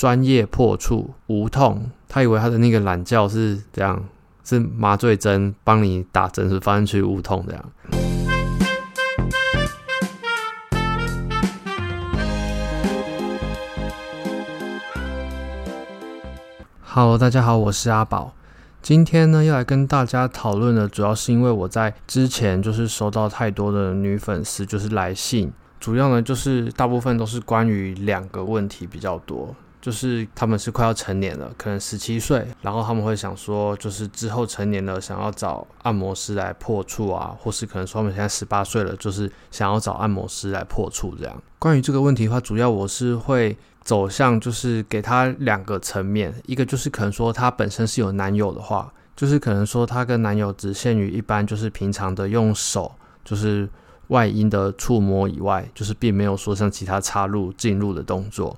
专业破处无痛，他以为他的那个懒觉是这样，是麻醉针帮你打针，是放进去无痛这样。Hello，大家好，我是阿宝。今天呢，要来跟大家讨论的，主要是因为我在之前就是收到太多的女粉丝就是来信，主要呢就是大部分都是关于两个问题比较多。就是他们是快要成年了，可能十七岁，然后他们会想说，就是之后成年了，想要找按摩师来破处啊，或是可能说他们现在十八岁了，就是想要找按摩师来破处这样。关于这个问题的话，主要我是会走向就是给他两个层面，一个就是可能说他本身是有男友的话，就是可能说他跟男友只限于一般就是平常的用手就是外阴的触摸以外，就是并没有说像其他插入进入的动作。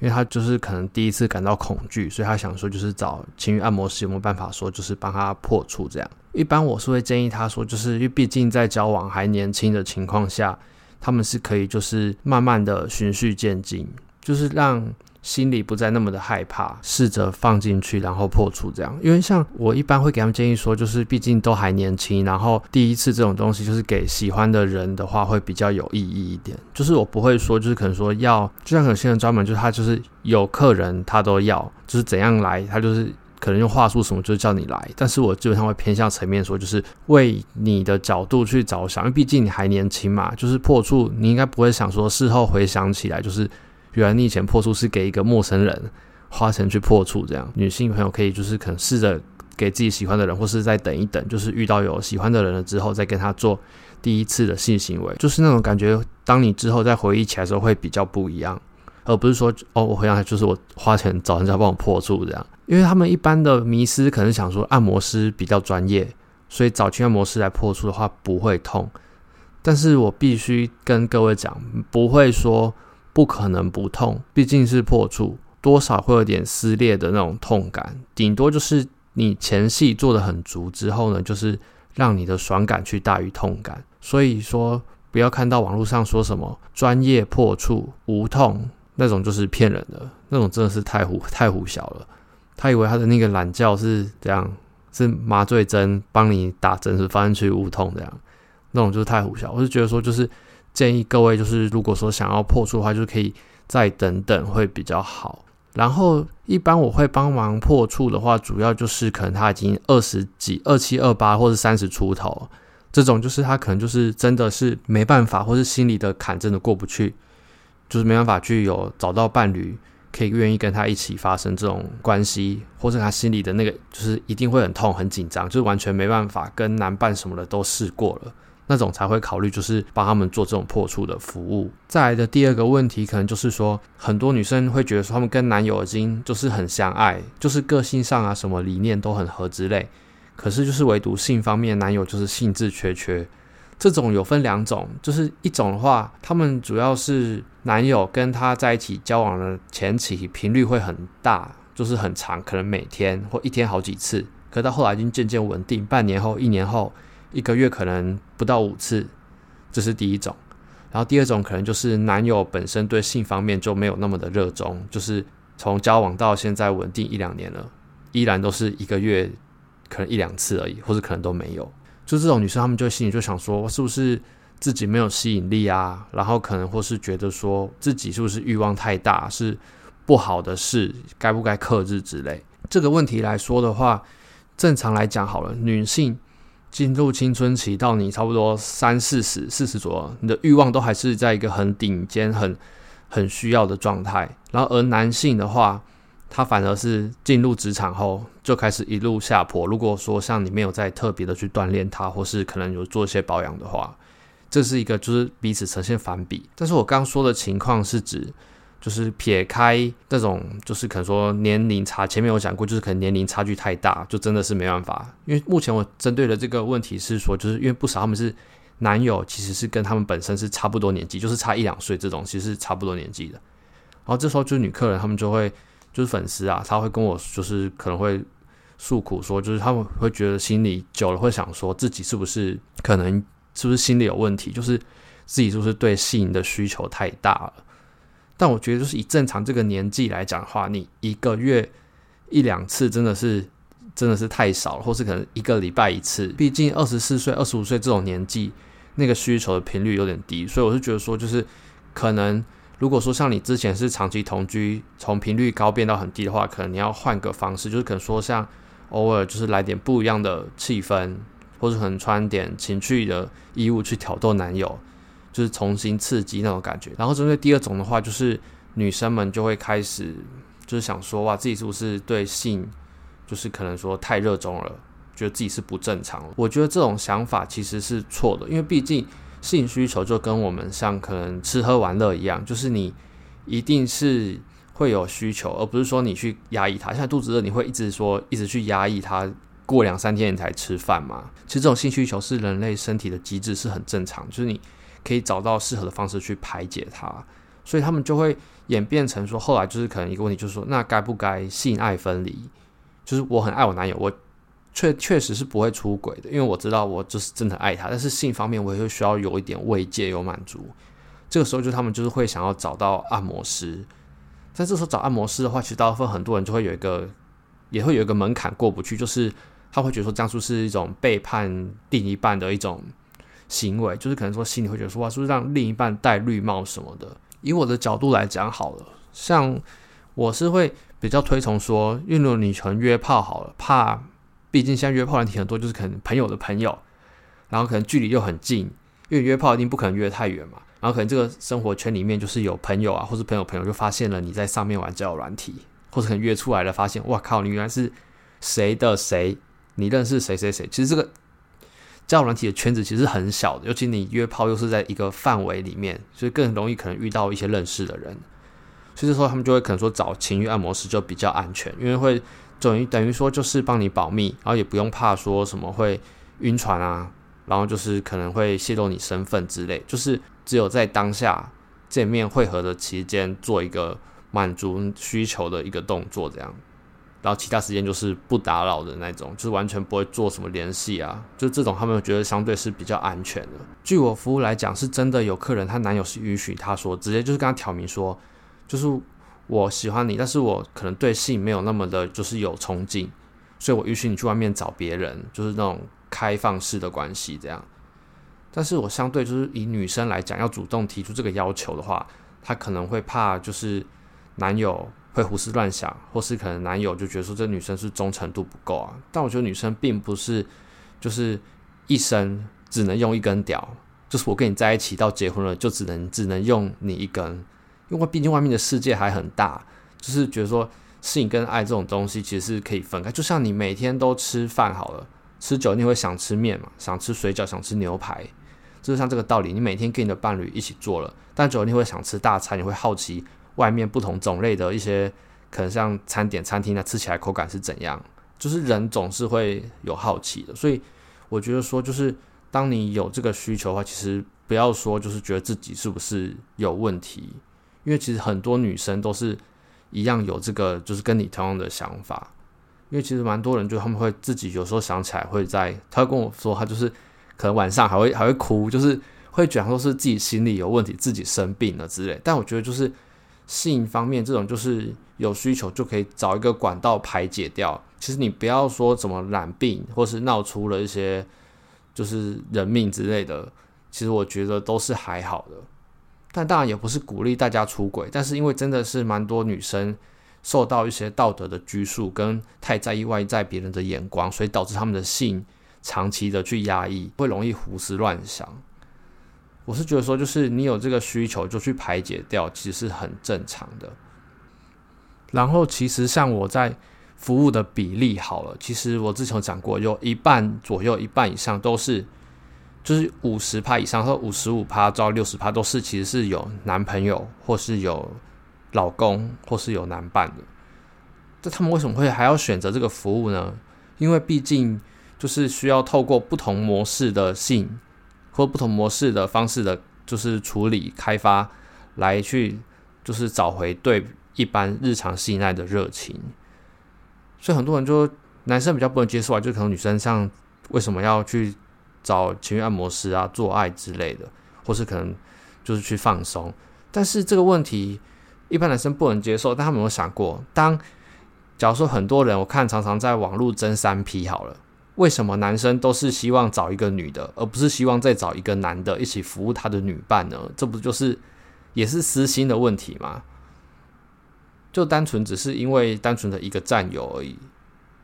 因为他就是可能第一次感到恐惧，所以他想说就是找情欲按摩师有没有办法说就是帮他破处这样。一般我是会建议他说，就是因为毕竟在交往还年轻的情况下，他们是可以就是慢慢的循序渐进，就是让。心里不再那么的害怕，试着放进去，然后破处这样。因为像我一般会给他们建议说，就是毕竟都还年轻，然后第一次这种东西就是给喜欢的人的话会比较有意义一点。就是我不会说，就是可能说要，就像有些人专门就是他就是有客人他都要，就是怎样来他就是可能用话术什么就叫你来。但是我基本上会偏向层面说，就是为你的角度去着想，因为毕竟你还年轻嘛，就是破处你应该不会想说事后回想起来就是。原来你以前破处是给一个陌生人花钱去破处，这样女性朋友可以就是可能试着给自己喜欢的人，或是再等一等，就是遇到有喜欢的人了之后，再跟他做第一次的性行为，就是那种感觉。当你之后再回忆起来的时候，会比较不一样，而不是说哦，我回想就是我花钱找人家帮我破处这样。因为他们一般的迷思可能想说按摩师比较专业，所以找去按摩师来破处的话不会痛。但是我必须跟各位讲，不会说。不可能不痛，毕竟是破处，多少会有点撕裂的那种痛感。顶多就是你前戏做的很足之后呢，就是让你的爽感去大于痛感。所以说，不要看到网络上说什么专业破处无痛那种，就是骗人的，那种真的是太胡太胡小了。他以为他的那个懒觉是这样，是麻醉针帮你打针是放进去无痛这样，那种就是太胡小。我是觉得说就是。建议各位就是，如果说想要破处的话，就可以再等等会比较好。然后一般我会帮忙破处的话，主要就是可能他已经二十几、二七、二八或者三十出头，这种就是他可能就是真的是没办法，或是心里的坎真的过不去，就是没办法去有找到伴侣可以愿意跟他一起发生这种关系，或者他心里的那个就是一定会很痛、很紧张，就是完全没办法跟男伴什么的都试过了。那种才会考虑，就是帮他们做这种破处的服务。再来的第二个问题，可能就是说，很多女生会觉得说，他们跟男友已经就是很相爱，就是个性上啊，什么理念都很合之类。可是就是唯独性方面，男友就是兴致缺缺。这种有分两种，就是一种的话，他们主要是男友跟他在一起交往的前期频率会很大，就是很长，可能每天或一天好几次。可到后来已经渐渐稳定，半年后、一年后。一个月可能不到五次，这是第一种。然后第二种可能就是男友本身对性方面就没有那么的热衷，就是从交往到现在稳定一两年了，依然都是一个月可能一两次而已，或者可能都没有。就这种女生，她们就心里就想说，是不是自己没有吸引力啊？然后可能或是觉得说自己是不是欲望太大，是不好的事，该不该克制之类。这个问题来说的话，正常来讲好了，女性。进入青春期到你差不多三四十、四十左右，你的欲望都还是在一个很顶尖、很很需要的状态。然后而男性的话，他反而是进入职场后就开始一路下坡。如果说像你没有再特别的去锻炼他，或是可能有做一些保养的话，这是一个就是彼此呈现反比。但是我刚刚说的情况是指。就是撇开这种，就是可能说年龄差，前面有讲过，就是可能年龄差距太大，就真的是没办法。因为目前我针对的这个问题是说，就是因为不少他们是男友，其实是跟他们本身是差不多年纪，就是差一两岁这种，其实是差不多年纪的。然后这时候就是女客人，他们就会就是粉丝啊，他会跟我就是可能会诉苦说，就是他们会觉得心里久了会想说自己是不是可能是不是心理有问题，就是自己是不是对性的需求太大了。但我觉得就是以正常这个年纪来讲的话，你一个月一两次真的是真的是太少了，或是可能一个礼拜一次。毕竟二十四岁、二十五岁这种年纪，那个需求的频率有点低，所以我是觉得说，就是可能如果说像你之前是长期同居，从频率高变到很低的话，可能你要换个方式，就是可能说像偶尔就是来点不一样的气氛，或者可能穿点情趣的衣物去挑逗男友。就是重新刺激那种感觉，然后针对第二种的话，就是女生们就会开始就是想说，哇，自己是不是对性就是可能说太热衷了，觉得自己是不正常了。我觉得这种想法其实是错的，因为毕竟性需求就跟我们像可能吃喝玩乐一样，就是你一定是会有需求，而不是说你去压抑它。像肚子饿，你会一直说一直去压抑它，过两三天你才吃饭嘛？其实这种性需求是人类身体的机制，是很正常，就是你。可以找到适合的方式去排解它，所以他们就会演变成说，后来就是可能一个问题，就是说，那该不该性爱分离？就是我很爱我男友，我确确实是不会出轨的，因为我知道我就是真的爱他，但是性方面我也会需要有一点慰藉，有满足。这个时候就他们就是会想要找到按摩师，在这时候找按摩师的话，其实大部分很多人就会有一个，也会有一个门槛过不去，就是他会觉得说，这样是一种背叛另一半的一种。行为就是可能说心里会觉得说哇，是不是让另一半戴绿帽什么的？以我的角度来讲好了，像我是会比较推崇说，因为如果你可能约炮好了，怕毕竟现在约炮问题很多，就是可能朋友的朋友，然后可能距离又很近，因为约炮一定不可能约太远嘛，然后可能这个生活圈里面就是有朋友啊，或是朋友朋友就发现了你在上面玩交友软体，或者可能约出来了，发现哇靠，你原来是谁的谁，你认识谁谁谁，其实这个。交友软体的圈子其实很小的，尤其你约炮又是在一个范围里面，所以更容易可能遇到一些认识的人。所以这时候他们就会可能说找情欲按摩师就比较安全，因为会等于等于说就是帮你保密，然后也不用怕说什么会晕船啊，然后就是可能会泄露你身份之类，就是只有在当下见面会合的期间做一个满足需求的一个动作，这样。然后其他时间就是不打扰的那种，就是完全不会做什么联系啊，就这种他们觉得相对是比较安全的。据我服务来讲，是真的有客人，她男友是允许她说，直接就是跟她挑明说，就是我喜欢你，但是我可能对性没有那么的，就是有憧憬，所以我允许你去外面找别人，就是那种开放式的关系这样。但是我相对就是以女生来讲，要主动提出这个要求的话，她可能会怕就是男友。会胡思乱想，或是可能男友就觉得说这女生是忠诚度不够啊。但我觉得女生并不是就是一生只能用一根屌，就是我跟你在一起到结婚了就只能只能用你一根，因为毕竟外面的世界还很大。就是觉得说性跟爱这种东西其实是可以分开，就像你每天都吃饭好了，吃久你会想吃面嘛，想吃水饺，想吃牛排，就是像这个道理。你每天跟你的伴侣一起做了，但久了你会想吃大餐，你会好奇。外面不同种类的一些，可能像餐点、餐厅呢，吃起来口感是怎样？就是人总是会有好奇的，所以我觉得说，就是当你有这个需求的话，其实不要说就是觉得自己是不是有问题，因为其实很多女生都是一样有这个，就是跟你同样的想法。因为其实蛮多人就他们会自己有时候想起来会在，他会跟我说，他就是可能晚上还会还会哭，就是会讲说是自己心里有问题，自己生病了之类。但我觉得就是。性方面，这种就是有需求就可以找一个管道排解掉。其实你不要说怎么染病，或是闹出了一些就是人命之类的，其实我觉得都是还好的。但当然也不是鼓励大家出轨，但是因为真的是蛮多女生受到一些道德的拘束，跟太在意外在别人的眼光，所以导致他们的性长期的去压抑，会容易胡思乱想。我是觉得说，就是你有这个需求就去排解掉，其实是很正常的。然后，其实像我在服务的比例好了，其实我之前有讲过，有一半左右，一半以上都是，就是五十趴以上或五十五趴到六十趴都是，其实是有男朋友或是有老公或是有男伴的。这他们为什么会还要选择这个服务呢？因为毕竟就是需要透过不同模式的性。或不同模式的方式的，就是处理开发，来去就是找回对一般日常性爱的热情。所以很多人就男生比较不能接受啊，就可能女生像为什么要去找情欲按摩师啊做爱之类的，或是可能就是去放松。但是这个问题一般男生不能接受，但他们有想过，当假如说很多人我看常常在网络争三 P 好了，为什么男生都是希望找一个女的，而不是希望再找一个男的一起服务他的女伴呢？这不就是也是私心的问题吗？就单纯只是因为单纯的一个占有而已。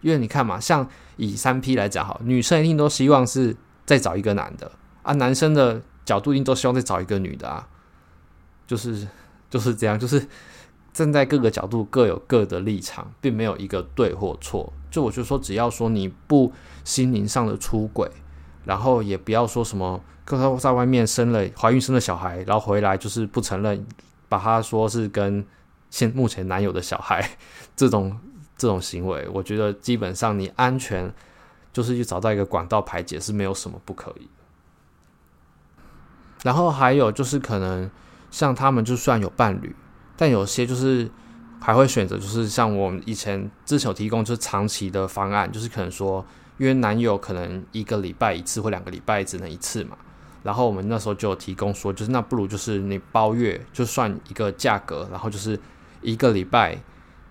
因为你看嘛，像以三 P 来讲，好，女生一定都希望是再找一个男的啊，男生的角度一定都希望再找一个女的啊，就是就是这样，就是站在各个角度各有各的立场，并没有一个对或错。就我就说，只要说你不心灵上的出轨，然后也不要说什么，刚刚在外面生了怀孕生了小孩，然后回来就是不承认，把他说是跟现目前男友的小孩这种。这种行为，我觉得基本上你安全就是去找到一个管道排解是没有什么不可以。然后还有就是可能像他们就算有伴侣，但有些就是还会选择就是像我们以前之前有提供就是长期的方案，就是可能说因为男友可能一个礼拜一次或两个礼拜只能一次嘛，然后我们那时候就有提供说就是那不如就是你包月就算一个价格，然后就是一个礼拜。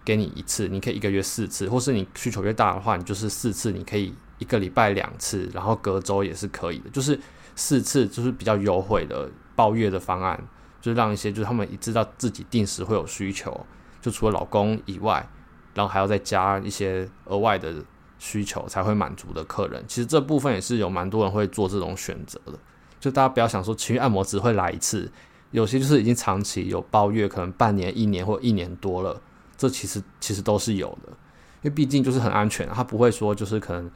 给你一次，你可以一个月四次，或是你需求越大的话，你就是四次，你可以一个礼拜两次，然后隔周也是可以的，就是四次就是比较优惠的包月的方案，就是让一些就是他们知道自己定时会有需求，就除了老公以外，然后还要再加一些额外的需求才会满足的客人，其实这部分也是有蛮多人会做这种选择的，就大家不要想说情欲按摩只会来一次，有些就是已经长期有包月，可能半年、一年或一年多了。这其实其实都是有的，因为毕竟就是很安全，他不会说就是可能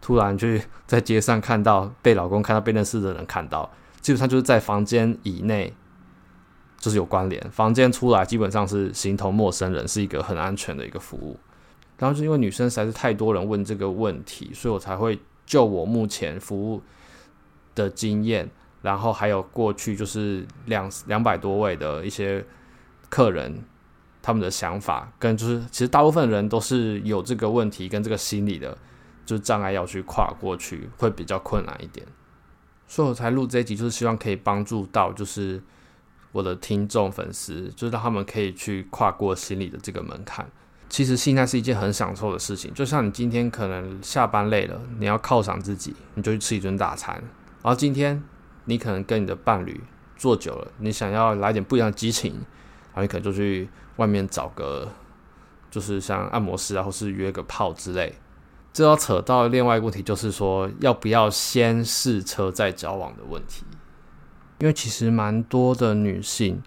突然去在街上看到被老公看到被认识的人看到，基本上就是在房间以内就是有关联，房间出来基本上是形同陌生人，是一个很安全的一个服务。然后就因为女生实在是太多人问这个问题，所以我才会就我目前服务的经验，然后还有过去就是两两百多位的一些客人。他们的想法跟就是，其实大部分人都是有这个问题跟这个心理的，就是障碍要去跨过去，会比较困难一点。所以我才录这一集，就是希望可以帮助到就是我的听众粉丝，就是让他们可以去跨过心理的这个门槛。其实性爱是一件很享受的事情，就像你今天可能下班累了，你要犒赏自己，你就去吃一顿大餐。然后今天你可能跟你的伴侣做久了，你想要来点不一样的激情，然后你可能就去。外面找个，就是像按摩师啊，或是约个炮之类，这要扯到另外一个问题，就是说要不要先试车再交往的问题。因为其实蛮多的女性，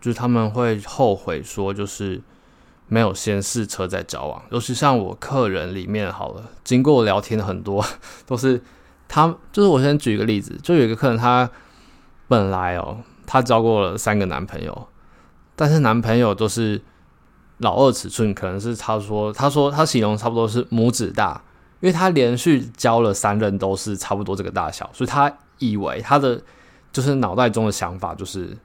就是他们会后悔说，就是没有先试车再交往。尤其像我客人里面，好了，经过聊天的很多 都是他，就是我先举一个例子，就有一个客人，他本来哦，他交过了三个男朋友。但是男朋友都是老二尺寸，可能是他说，他说他形容差不多是拇指大，因为他连续交了三任都是差不多这个大小，所以他以为他的就是脑袋中的想法就是，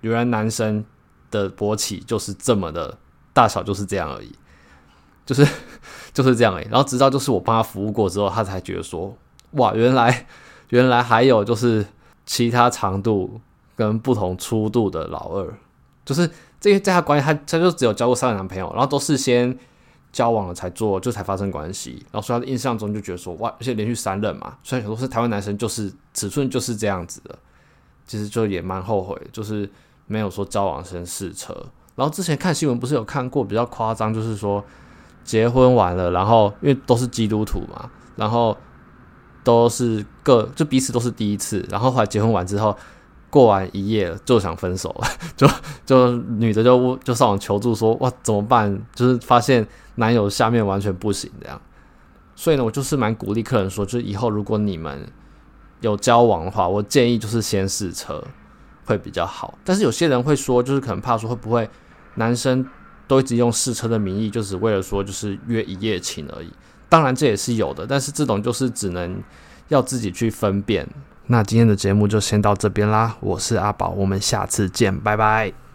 原来男生的勃起就是这么的大小就是这样而已，就是 就是这样而已。然后直到就是我帮他服务过之后，他才觉得说，哇，原来原来还有就是其他长度跟不同粗度的老二。就是这些，在他关系，他他就只有交过三个男朋友，然后都是先交往了才做，就才发生关系。然后所以他的印象中就觉得说，哇，而且连续三任嘛，虽然很多是台湾男生，就是尺寸就是这样子的，其实就也蛮后悔，就是没有说交往先试车。然后之前看新闻不是有看过比较夸张，就是说结婚完了，然后因为都是基督徒嘛，然后都是各就彼此都是第一次，然后后来结婚完之后。过完一夜就想分手了，就就女的就就上网求助说，哇，怎么办？就是发现男友下面完全不行这样，所以呢，我就是蛮鼓励客人说，就是以后如果你们有交往的话，我建议就是先试车会比较好。但是有些人会说，就是可能怕说会不会男生都一直用试车的名义，就只为了说就是约一夜情而已。当然这也是有的，但是这种就是只能要自己去分辨。那今天的节目就先到这边啦，我是阿宝，我们下次见，拜拜。